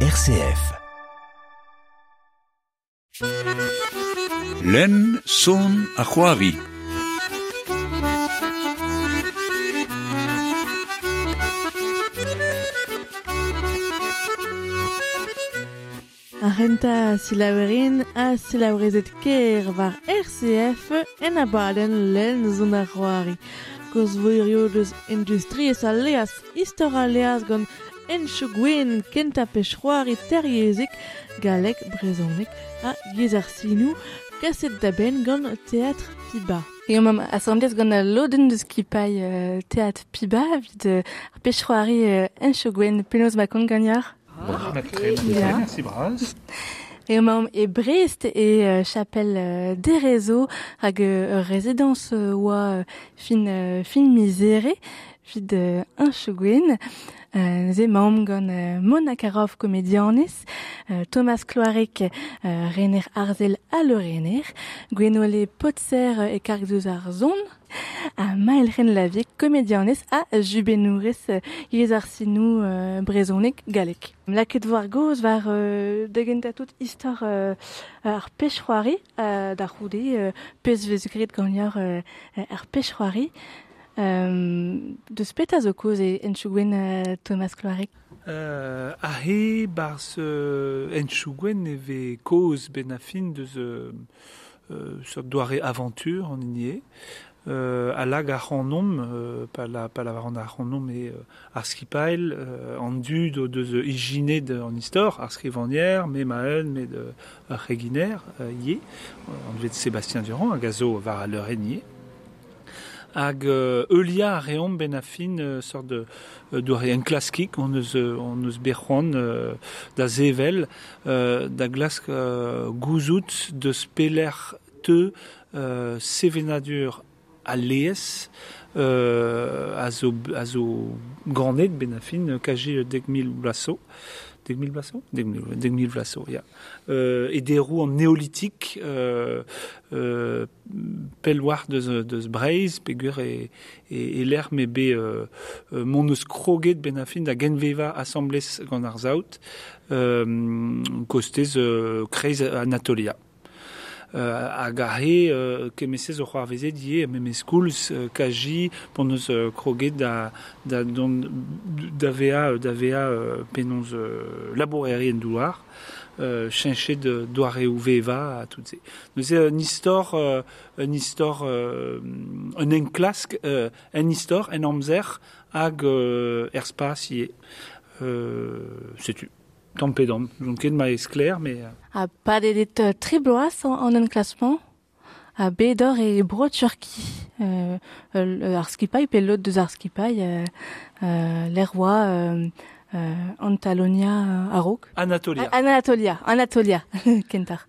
RCF. Len son a c'hoari. Arrenta silaverin a silavrezet ker var RCF en a baden len zon ar c'hoari. Koz voerio deus industries a gwen kenta pech c'hoari teriezik galek brezonek a yezarsinou kaset da ben gant teatr piba. Et mam assemblez gant a loden deus kipai euh, teat piba vid euh, ar pech c'hoari euh, enchou gwen penaos ma kont gagnard. Ah, très ok. bien, Ja. merci Braz. Et mam e Brest et euh, chapelle euh, des réseaux hag euh, résidence euh, oa euh, fin euh, fin misere vid euh, un chougwen euh, ze gant euh, Mona Karov Thomas Cloarec euh, Rener Arzel a le Rener Gwenole Potser et karg deus ar zon a Mael Ren Lavie comédianes a Jubenourez yez ar sinou brezonek galek. Laket war goz war euh, degenta tout istor ar pechroari d'ar roude pez vez gret gagnor euh, ar euh, de spet a zo koz e enchougwen euh, Thomas Cloarec. Euh, ahe bars euh, enchougwen e ve koz ben a fin deus euh, euh, sur doare aventure en igné. Euh, a lag ar c'hannom, euh, pa la, pa la var an ar c'hannom e euh, ar skipail, euh, an dud o deus euh, ijinet an istor, ar skrivanier, me maen, me de ar reginer, euh, ye, an vet Sébastien Durand, a gazo var a leur enye. Hag euh, eulia a reomp ben a euh, sort de euh, klaskik on eus on eus zevel da gouzout de speler te sevenadur a lees euh, a zo, a zo blaso dek mil blaso dek mil, dek mil blaso ya euh, et des roues en néolithique euh, euh, pelloir de de breiz pegur et et, et l'air me be euh, euh, mon eus kroget ben a fin da genveva assemblez gant ar zaout euh, kostez euh, Anatolia a he euh, kemesez o c'hoarvezet ie me me skouls euh, kaji pon eus euh, kroget da, da, don, da vea, da vea euh, penons euh, laborerien douar euh, chinché de doare ou veva a tout. Nous c'est un histoire euh, un histoire euh, un enclask euh, un histoire un amzer hag euh, er spas ie. Euh, c'est tu. Tampedam. Donc ket ma esclair mais euh, A pa dedet euh, tri bloaz an, an un klasman a bedor e bro turki euh, euh, ar skipai pe lot deus ar skipai euh, euh, l'erwa euh, euh, Antalonia euh, a rok. Anatolia. A- Anatolia, Anatolia, kentar.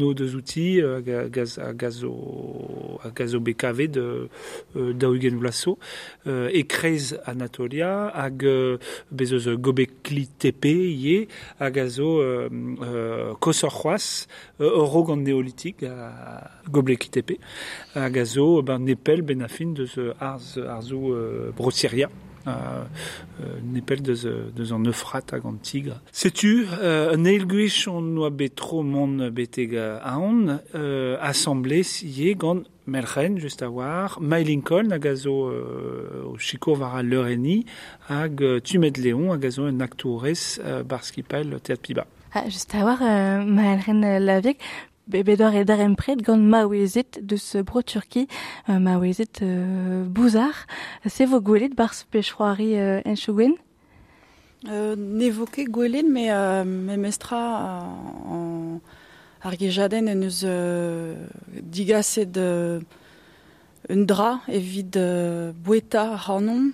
eau de outils euh, a gaz a gazo a gazo BKV de euh, d'Augen Vlaso euh, et Kreiz Anatolia hag euh, Gobekli Tepe ie a gazo euh, euh, Kosorchoas euh, euro gant néolithique Gobekli Tepe a gazo ben nepel ben a fin de ce arz arzo euh, Brosiria euh, euh, nepel deus, euh, deus an eufrat hag an tigre. Setu, euh, un eilgwech on oa bet tro mon beteg a on, euh, assemblez ie gant Melchen, just a war, May Lincoln hag a zo euh, o a euh, Leon euh, barskipal teat piba. Ah, euh, euh, lavek be bedor e darem pret gant ma oezet deus euh, bro turki euh, ma oezet euh, bouzar se vo gwelet bars pechroari euh, enchougwen Euh, N'évoquer Gwelin, mais euh, mais mestra euh, en argejaden en eus euh, digaset de un dra evit euh, boueta hanon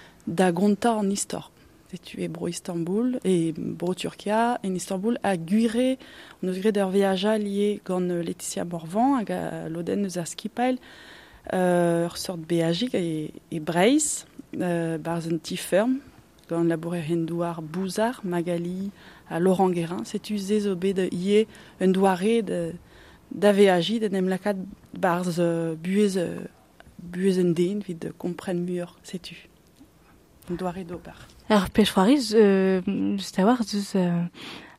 da gonta en istor. tu es bro Istanbul et bro Turquia. En Istanbul a guire on eus gret ur veaja lié gant Laetitia Morvan hag a loden eus ar skipail euh, sort beajik e, e breiz euh, barz un ti ferm gant labourer en bouzar Magali a Laurent Guérin. Setu zezo bet ie un douare de da veaji de nem lakat barz uh, buez uh, buez en den un douare d'ober Alors pechfoariz euh, just a war deus euh,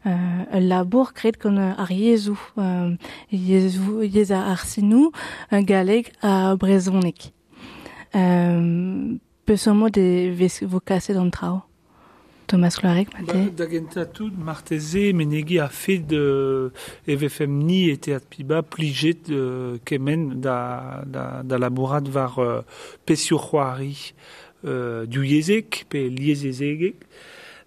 euh, labour kret kon ar yezou euh, yezou yez a arsinou un galeg a brezonek euh, peusommo de vez vo kaset an trao Thomas Cloarec, Mate Da genta tout marteze menegi a fet de EVFM ni et at piba plijet euh, kemen da, da, da labourat var euh, pesio c'hoari du yezek pe liezezegek,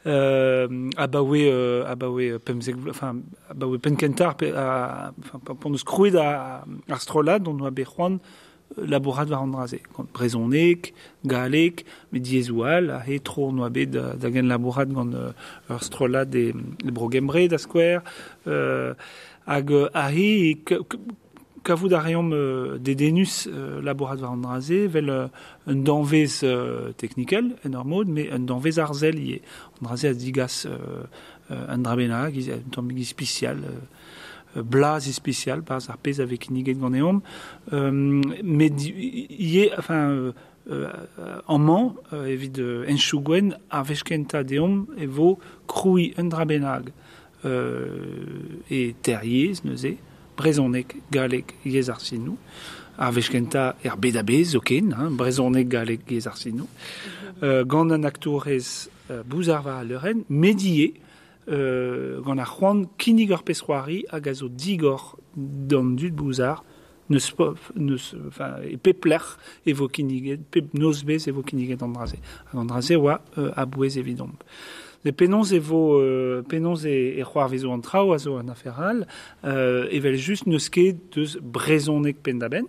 euh, abawe euh, abawe pemzek enfin abawe penkentar pe enfin pour nous cruid a astrolad dont nous abechwan laborat va rendraze quand brezonek galek mais diesual a hetro no abed da gen laborat gant astrolad e brogembre da square. Euh hag a he kavout a reom uh, de denus uh, labourat war an draze, vel un danvez uh, technikel en ur mod, me un danvez arzel ie. An draze a digas un drabenag, un tammigi spécial, uh, blaz e spécial par ar pez avec niget gant eom euh, met ie enfin euh, en man euh, evit euh, en chougwen ar vechkenta deom e vo kroui un drabenag euh, e terriez neuze brezonek galek yez ar sinou ar vechkenta er bedabez oken hein, brezonek galek yez ar sinou euh, gant an euh, bouzar va a leuren medie euh, gant ur pesroari hag a zo digor d'an dud bouzar neus, neus, enfin, e pepler e vo kinniget, pep noz bez e vo kinniget an draze. Hag an draze oa euh, a bouez evidomp. De penons e vo euh, penons e, e c'hoar vezo an trao a zo an aferal, euh, evel just neus ket deus brezonek pendaben,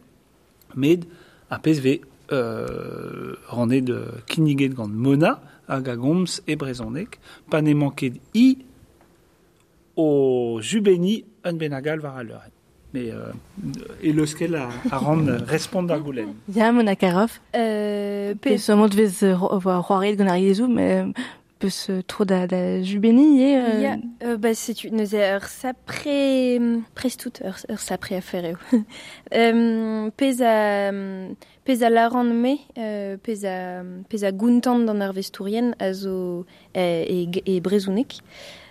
med a pez ve euh, randet de kinniget gant mona, hag a gomz e brezonek, pa ne manket i o jubeni un benagal var a leuret. Mais euh, e leuskel a, a ran respond ar goulen. Ya, mon akarov. Euh, pe, Peusommo devez c'hoaret gant ar yezou, mais euh, tro da, da euh, ya, euh, bah, setu, neuze ur sapre, prestout, ur, ur sapre a fer eo. euh, pez a, pez a laran me, euh, pez a, pez a gountan d'an ar vestourien a zo e, e, e brezounek.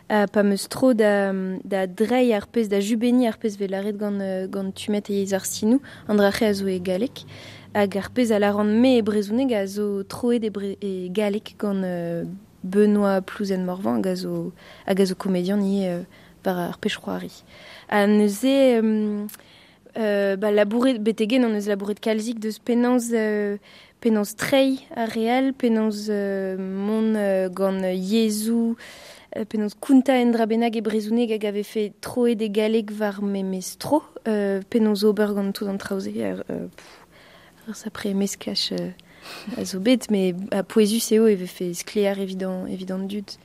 a pa meus tro da, da drei ar da jubeni ar velaret gant, euh, gant tumet e ar sinou, an drache a zo e galek, hag ar pez a laran me e brezounek a zo bre, e galek gant euh, Benoît Plouzen Morvan hag a zo, hag a zo komedian ni euh, war ar pechroari. A neuze... Euh, euh, ba labouret betegen an eus labouret kalzik deus penans euh, trei a real euh, mon euh, gant euh, yezou euh, kunta en drabenag e brezouneg hag ave fe troe de galek var memes tro euh, penans ober tout an traoze ar, euh, pff, ar euh, zo bet me a poezus eo eve fe sklear evident, evident dud.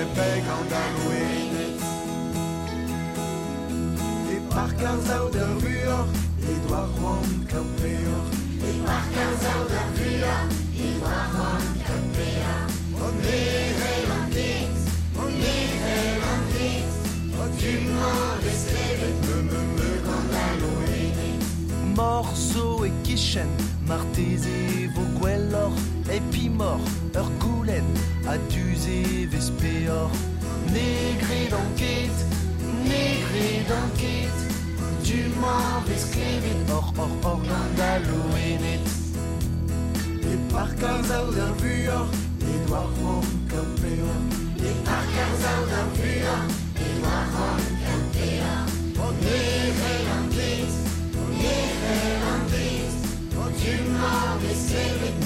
Veskevet pe pe pe gant an wenet E parkar zao da vuor E doa rom kapeor E parkar zao da vuor E doa rom kapeor O negre dan ket, o negre dan ket O tu m'en veskevet me me an wenet Morceau e kichen Marteze vo gwellor E pimor ur goulen A duze vespeor Negre d'enquête Negre d'enquête. Du m'en vesklevet Or or or gandaloenet E parkar zao da vuor E doa rom kapeor E parkar zao da vuor E doa rom kapeor O negre dan ket, o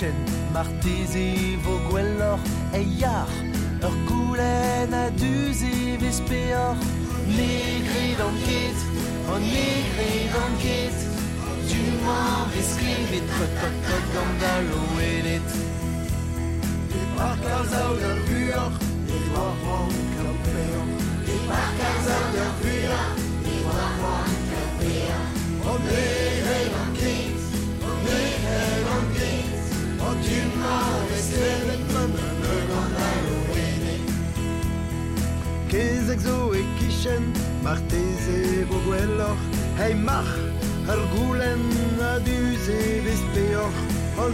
Yerzo e kichen Marteze vo gwellor E yar ur goulen A vespeor Negre d'enquête O negre d'enquête Du m'en vesklevet Kot kot kot gandaloenet E parkar zao da vuor. E doa rom kapeor E parkar zao da vuor. E O negre Kezek zo e kichen, marteze vo gwellor Hei mach, ar goulen a duze vespeor O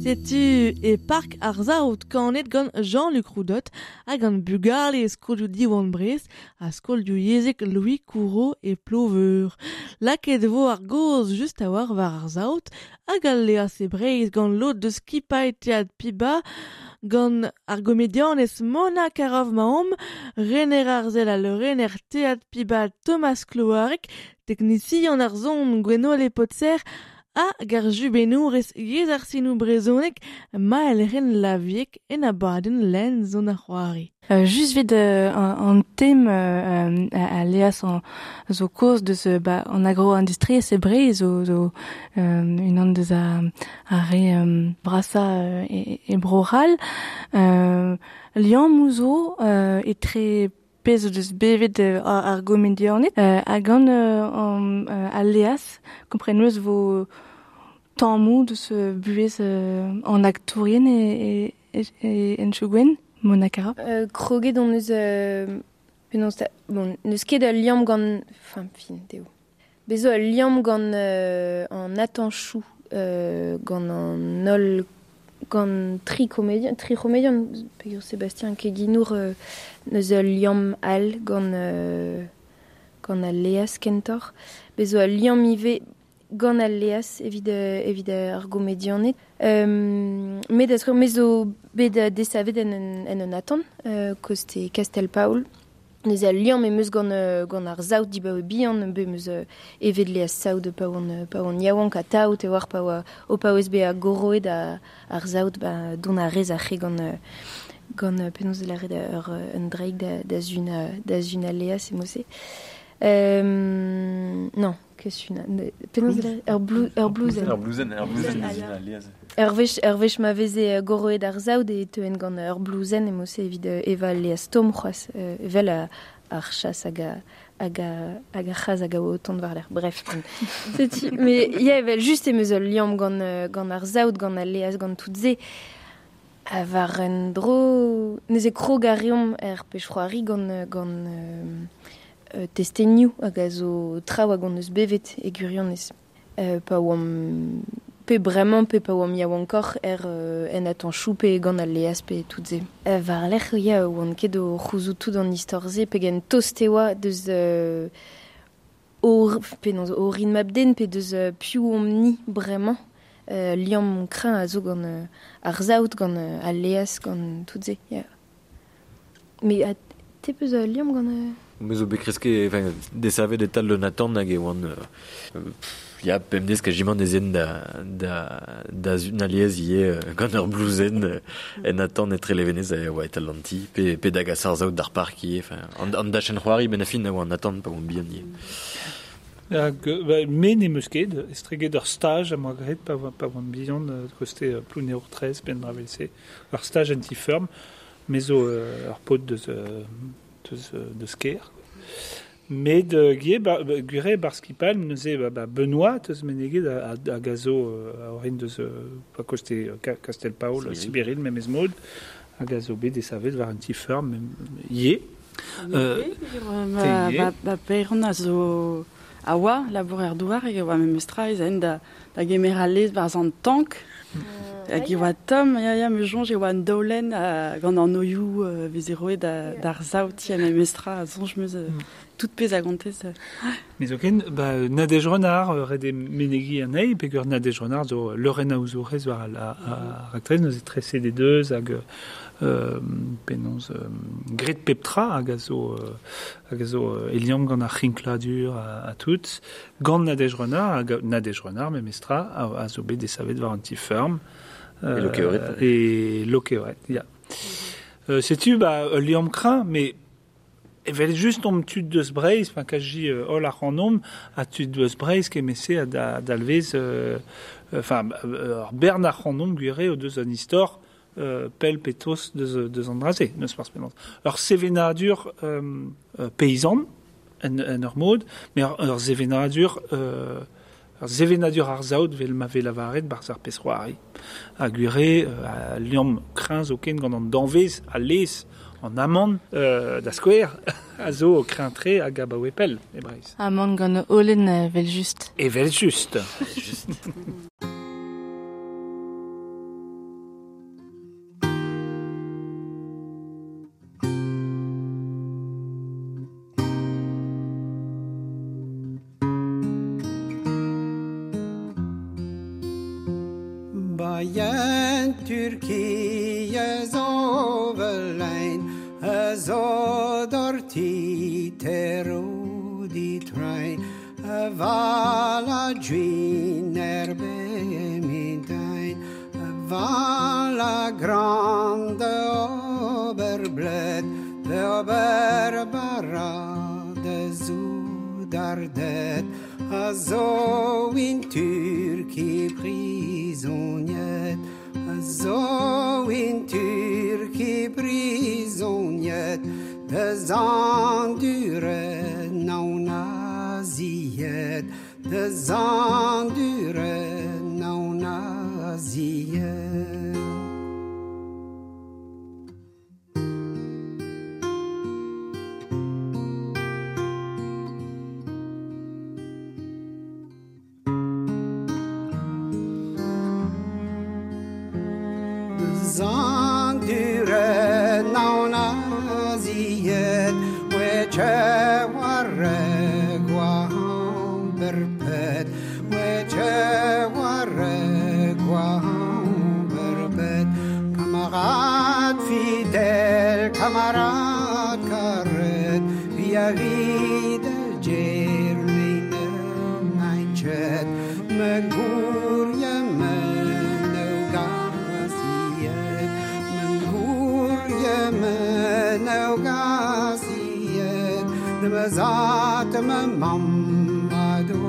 Setu e park ar zaout kanet gant Jean-Luc Roudot a gant bugal e skol diwan brez a skol du yezek Louis Courreau e ploveur. Laket vo ar goz just a war war ar zaout a lea se breiz gant de skipaetiad piba gant ar Mona Karov Mahom rener ar zel a piba Thomas Cloarek teknician ar zon Gwenole Potser a gar jubenourez yez ar sinou brezonek ma el ren laviek en a baden len zon a c'hoari. Euh, just vid euh, an, an tem euh, euh, a, a leas an zo koz deus euh, ba, an agro-industrie se bre zo, zo euh, un an deus a, a re euh, brasa euh, e, e broral. Euh, Lian mouzo euh, e tre pez o deus bevet euh, ar, ar gomedianet euh, hag an euh, an, euh, a leas kompreneus vo tammou deus euh, buez euh, an aktourien e, e, e, e en chougwen Monakara. Euh, kroget on eus... Euh, penaos ta- bon, neus ket a liam gant... Enfin, fin, deo. Bezo a liam gant euh, an atanchou euh, gant an ol gant tri comédien, tri Sébastien Keginour euh, a liam al gant, euh, gant a leas kentor. Bezo a liam ive gant a leas ar. Euh, etre mezo bet a desavet en, en, en euh, koste Castel Paul. Nez a liam e meus gant, euh, gant ar zaout di baoe bihan, be meus euh, evit le a saout de paoan, euh, paoan yaouank a taout e war paoa, o paoez be a goroet a, ar zaout ba, don a rez a re gant, euh, gant euh, de la red ur euh, un dreig da, da zun a, da zun a lea se mose. Euh, non, qu'est-ce que Penaos ur blou- ur blouzen. Ur blouzen, ur blouzen, izina aliaz. Ur vech, ur vech ma veze goroet ar zaoud e teuen gant ur blouzen e mose evit euh, eval le stom c'hoaz, euh, evel a, ar chas hag a, hag a, hag a chas hag a o tont war l'air. Bref, seti, mais ya evel just e meus ul liam gant, euh, gant ar zaoud, gant a leaz, gant tout ze, a war un dro... Neze krog a reom er pechfroari gant, gant euh, testenioù hag a zo traoù hag an eus bevet e gurionez. Euh, pa oam pe bremañ pe pa oam yaou ankor er euh, en atan choupe gant al leaz pe tout ze. Euh, var lec'h ya oan ket o c'houzout tout an istor ze pe gen toste oa deus euh, or, pe non, o rin mabden pe deus euh, piou om ni bremañ euh, liam mon a zo gant euh, ar zaout gant euh, al leaz gant tout ze. Yeah. Me a te peus liam gant... Euh... Me zo bekreske, enfin, desave de Nathan hag e oan... Euh, euh, ya, da, da, da a oa etal lanti, pe, pe da gasar zaout d'ar park enfin, an, an ben a fin oa Nathan pa oan bihan ie. Hag, euh, ba, men e meus ket, estreget ur stage a Margaret pa, oa- pa oan bihan, koste euh, ploune ur 13 ben ur anti-firm, mezo euh, ur pot deus, euh, deus, euh, deus ker. Met euh, gie, ba, ba, gure barskipal, neuze ba, Benoît, teus meneget a, a, a gazo euh, a orin deus, euh, pa koste euh, Castel Paul, Sibiril. Memez mod, a gazo bet war anti-firm, mem, ie. Euh, Ma, Te ie. ba, ba peiron a zo a oa, labour er douar, e oa mem eustra, ez en da, da gemer a lez bar zan tank, hag oa tom, ya ya me jonge e oa an daolen a gant an oioù uh, vezeroe da, d'ar zaout ya mem eustra, a zonj meus uh, tout pez a gantez. Uh. Mais oken, ba, nadej renard, euh, red e menegi an ei, pegur nadej renard zo leuren a war a, a, a raktrez, trese de deus hag euh, penons euh, gret peptra hag a zo, euh, hag a zo euh, eliam gant ar chinkladur a, a tout, gant nadej renard, hag a- nadej a, a zo bet desavet war an ti ferm. Et lokeoret. Et lokeoret, ya. Euh, Sais-tu, bah, euh, liam crin, mais evel just om tud deus breiz, pa kaji euh, ol ar an om, a tud deus breiz ke mese a da, dalvez, euh, enfin, euh, ar bern ar an om gwire o deus an istor, euh, pel petos deus, deus an draze, neus mars penant. Ur sevenadur euh, euh, paysan, en, en ur mod, mais ur, ur sevenadur, euh, ur sevenadur ar zaout vel ma vel avaret bar ar pesroari. A gwire, euh, a liam kreñz o ken gant an danvez, a les, en amant euh, da skouer, a zo o kreñtre a gaba wepel, e. Amant gant olen euh, vel just. E vel just. trai Vala gin erbe mi dain Vala grande oberblet De oberbara de zudardet Azo in Turki prisonniet Azo in Turki prisonniet Des endurettes naziet de zanduren, não naziet. Me gourje me gaziet De me zat me mamma do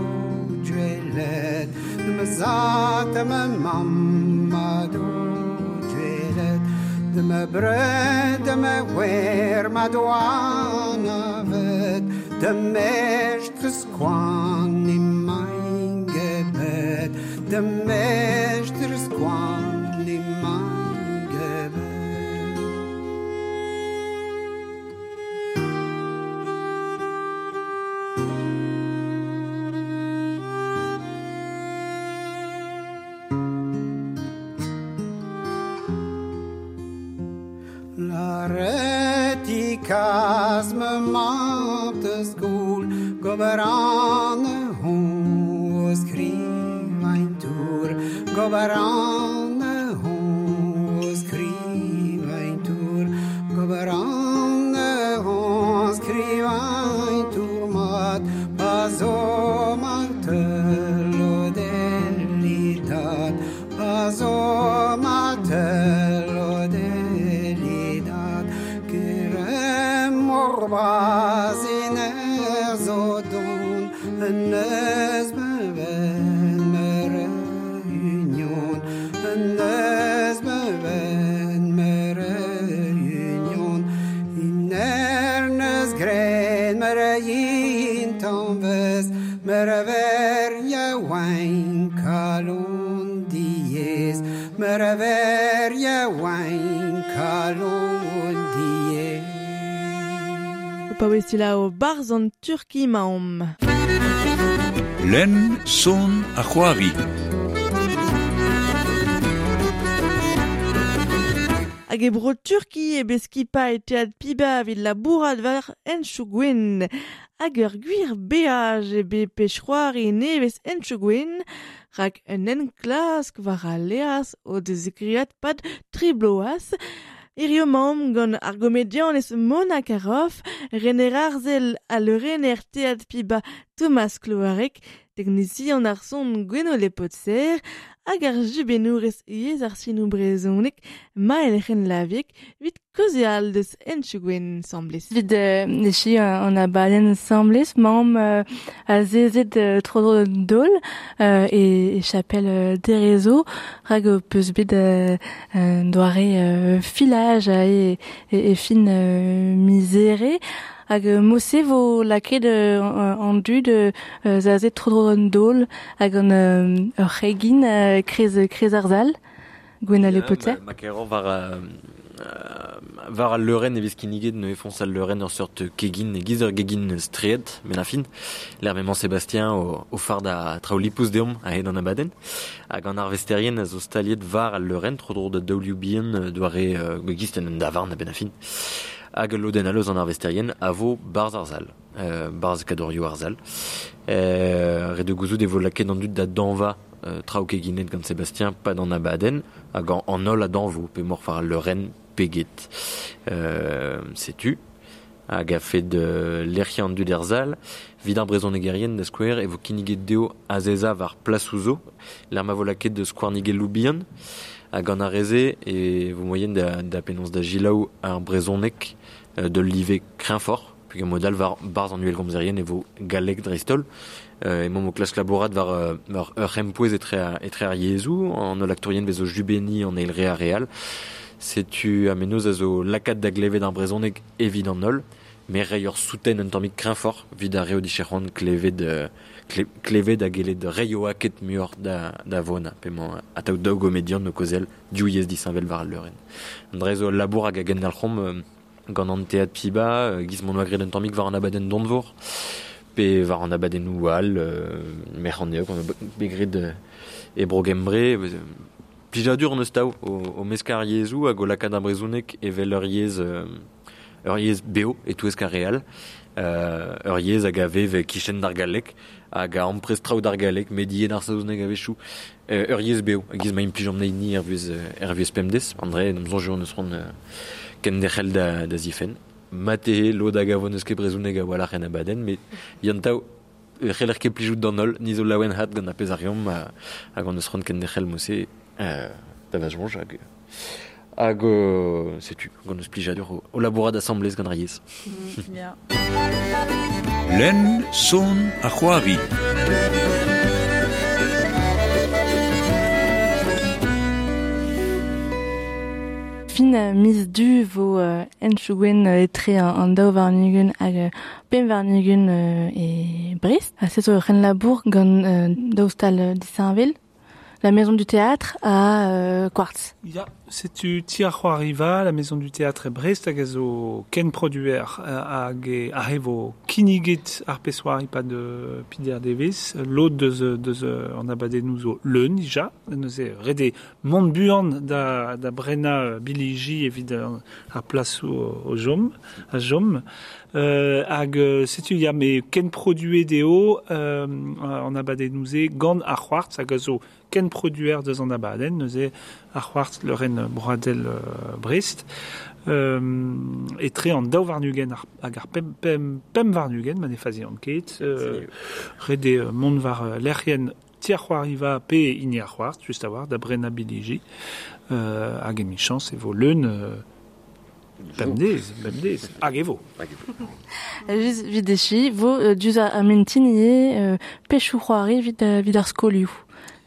dwelet me zat me mamma do dwelet de me bred ودون الناس ببان مرينيون الناس ببان مرينيون النار ناس جرين مريين تنفس مرافر يا وين كالون ديز مرافر يا وين pa o barz an Turki maom. Len son a c'hoari. hag e bro Turki e beskipa e tead piba evit la bourad var en gwen. Hag ur gwir beaj e be pechroar e nevez en gwen, rak un enklask var a leas o dezekriat pad tribloas, Irio mam gant ar gomedianez Mona Karoff, rener arzel a leuren er tead piba Thomas Kloarek, teknizian ar son gweno lepotser, hag ar jubenourez yez ar sinou brezonek, ma elchen lavik, vit Kozi al deus enchugwen gwen? Vid euh, nechi an a balen samblis, mam euh, a zezet euh, tro dro dol euh, e, e chapel euh, de rezo rag o peus bet euh, euh, doare euh, filaj e, e, e fin euh, misere hag mose vo laket euh, an dud euh, zazet tro dro dol hag an euh, regin euh, krez, krez arzal gwen ale potet. Ma, ma, ma war... Euh... var al leuren e vez kiniget ne efons al leuren ur sort kegin e giz ur gegin street men a fin Sébastien o, o far da traolipus deom a hed an abaden. Hag an ar vesterien a zo staliet var al leuren tro dro da bien doare uh, gisten an davarn a ben a fin hag loden aloz an ar vesterien a vo barz arzal euh, barz kadorio arzal. Euh, re de gouzout e vo laket an dud da danva euh, traoù Sébastien pa d'an abaden hag an, an ol a danvo pe mor far al leuren peget euh, hag a fet de lerc'hi an dud erzal vid ar brezon egerien da skouer e vo kiniget deo a zeza var plas ouzo l'er ma vo laket de skouarnigel loubian hag an arreze e vo moyen da, da penons da gilaou ar brezonek euh, de live krinfort puis modal var barz uel gomzerien e vo galek dristol euh, e mom o klas laborat var, var ur c'hempouez etre, a- etre ar yezou an ol aktorien bezo jubeni an eil re a real setu a menoz a zo lakat da glevet ar brezonek evit an ol me souten un tammik krinfort vid a reo dicheron klevet de kle, klevet a gelet reio aket muor da, da vona pemañ a taout daou gomedian no kozel diou yez disanvel var al leuren. An drezo labour hag a gen al c'hom euh, gant an teat piba euh, giz mon magret un tammik var an abaden donvor pe var an abaden oual euh, mer an eo begret euh, e euh, plijadur neus tao o, o meskar yezou hag o lakad ar brezounek evel ur yez euh, beo e touez ka real. Euh, ur yez hag a vev kichen d'ar galek hag a amprez traoù d'ar galek medien ar saozneg a vechou euh, ur yez beo hag giz ma implijom nei ni er vuez, euh, pemdes andre n'em zonjou neus ron euh, ken dechel da, da zifen. Mate lo da gavon eus ket brezouneg a wala ren abaden met yant tao c'heller ket plijout d'an ol niz o lawen hat gant a pez ar yom hag an eus ron ken dechel mouse euh, da vaz jonj hag hag setu gant eus plijadur o, o gant. Mm, ya. Len, son a c'hoari. Fin euh, mis du vo euh, enchugwen euh, etre an, an daou varnugen hag euh, pem varnugen euh, e Brest. Ha se zo ren labour gant euh, daoustal euh, disainvel. La maison du théâtre à euh, Quartz. Ya, setu ti ar c'hoariva, la maison du théâtre e Brest hag a zo ken produer euh, hag e a revo kiniget ar pesoari pa de pider devis, l'autre deus, deus euh, an abadennoù zo leun dija, neus e rede mont buan da, da brena euh, biliji evit ar ar plas o, o jom, a jom, euh, hag euh, setu ya me ken produe deo euh, an abadennoù ze gant ar c'hoartz hag a zo ken produer deus an abadenn, neus e ar c'hoartz le ren Bradel euh, Brest. Euh, etre an daou varnugen ar, hag ar pem, pem, pem varnugen, man e fazi an ket. Euh, rede euh, mont var euh, lerien ti ar c'hoariva pe ini ar c'hoart, just a war, da brena biliji. Euh, hag e michans e vo leun euh, bemdez, bemdez, hag vo. Just vid echi, vo duz a, a mentinier pechou c'hoari vid, vid ar skolioù.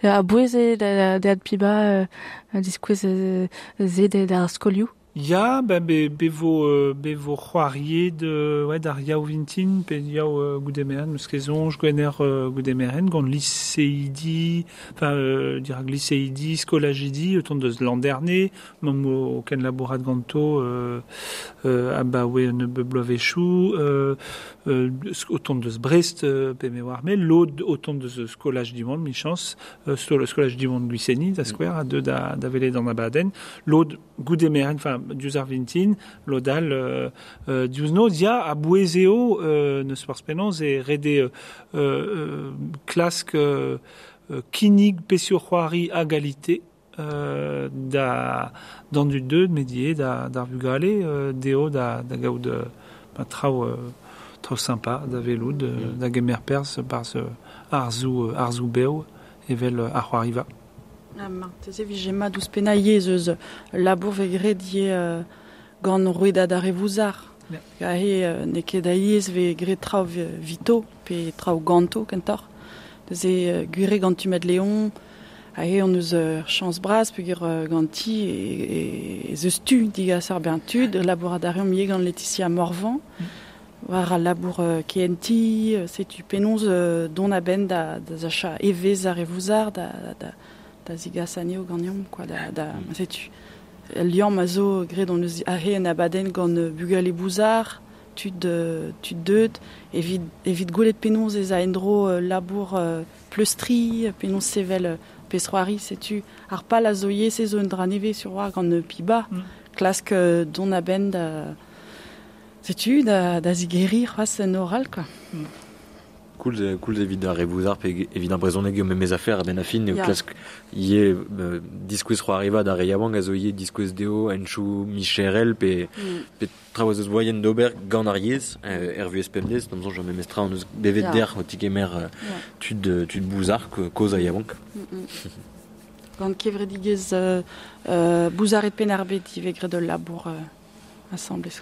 Euh, a boueze da, da ad piba euh, diskouez euh, ze de ar skolioù. Ya, ben, be, be vo, euh, be vo c'hoariet de, ouais, d'ar yaou vintin, pe yaou euh, goudemeren, meus kezonj gwener euh, goudemeren, gant lycéidi, enfin, euh, dirag lycéidi, skolagidi, autant deus landerne, mam o ken labourat ganto, euh, euh, a ba we ne beblovechou, euh, euh, autant deus Brest, euh, pe me war me, l'od autant deus skolaj dimon, mi chans, euh, sto- skolaj dimon gwiseni, da skwer, a deux da, da vele dan abaden, l'od goudemeren, enfin, diouz ar vintin, lodal, euh, euh, diouz no, dia a bouezeo, euh, e rede euh, euh, klask euh, euh, kinig pesio c'hoari a galite, euh, da, dan du deud medier, da, d'ar vugale, euh, deo da, da euh, euh, trao sympa, da veloud, euh, da gemer pers, par ce arzou, euh, arzou beo, evel euh, ar c'hoariva. Ah, marteze vijema douz penaiez eus labour vegre die euh, gant rouedad ar evouzar. Ja. Ja. he euh, ne ket aiez ve gre trao vi- vito pe trao ganto kentor. Deus e euh, gure gant tu met leon, a he on eus euh, chans bras pe euh, ganti e, e zeus tu digas ar bentud, laboradarium ye gant Laetitia Morvan. War a labour euh, KNT, euh, setu penonz euh, don a ben da, da zacha evez ar evouzar, da, da, da zigas aneo gagnam, quoi, da, da, setu. Liam a zo gre don eus a he en abaden gant bugal e bouzar, tud, tud deud, evit, evit goulet penonz ez a endro labour pleustri, penonz sevel pesroari, setu. Ar pal a zo ye se zo en dra neve sur war gant piba, Mm. klask euh, don a ben da... Setu, da, da zigeri c'hoaz en oral, quoi. Cool, ze- cool evit ar revouzar pe evit ar brezhoneg eo mes affaires a ben eo klask ie euh, da a zo ie deo enchou micherel pe pe traoaz eus voyen d'ober gant ar yez euh, er vuez pemdez tam zon jo memes tra an eus bevet Ya. der o tikemer euh, Ya. tud, euh, tud bouzar ko- koz a yavank. Gant kevredigez euh, euh, bouzaret penarbet i vegre de labour euh, assemblez.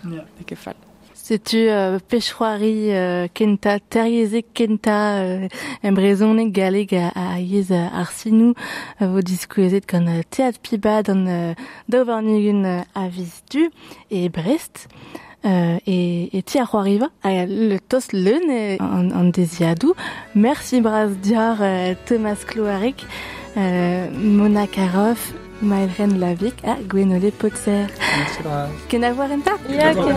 Setu euh, pechroari euh, kenta, terriezek kenta, euh, embrezoneg galeg a, a yez euh, ar sinou, euh, vo diskouezet gant euh, teat piba dan euh, daouvarnigen euh, a viz du e Brest. Euh, et, et ti ar c'hoariva, a le tos leun e, an, an deziadou. Merci braz diar euh, Thomas Cloarec, euh, Mona Karoff, Maëlren Lavic a Gwenole Potser. Merci, Braz. Ken a war enta Ya, D'accord,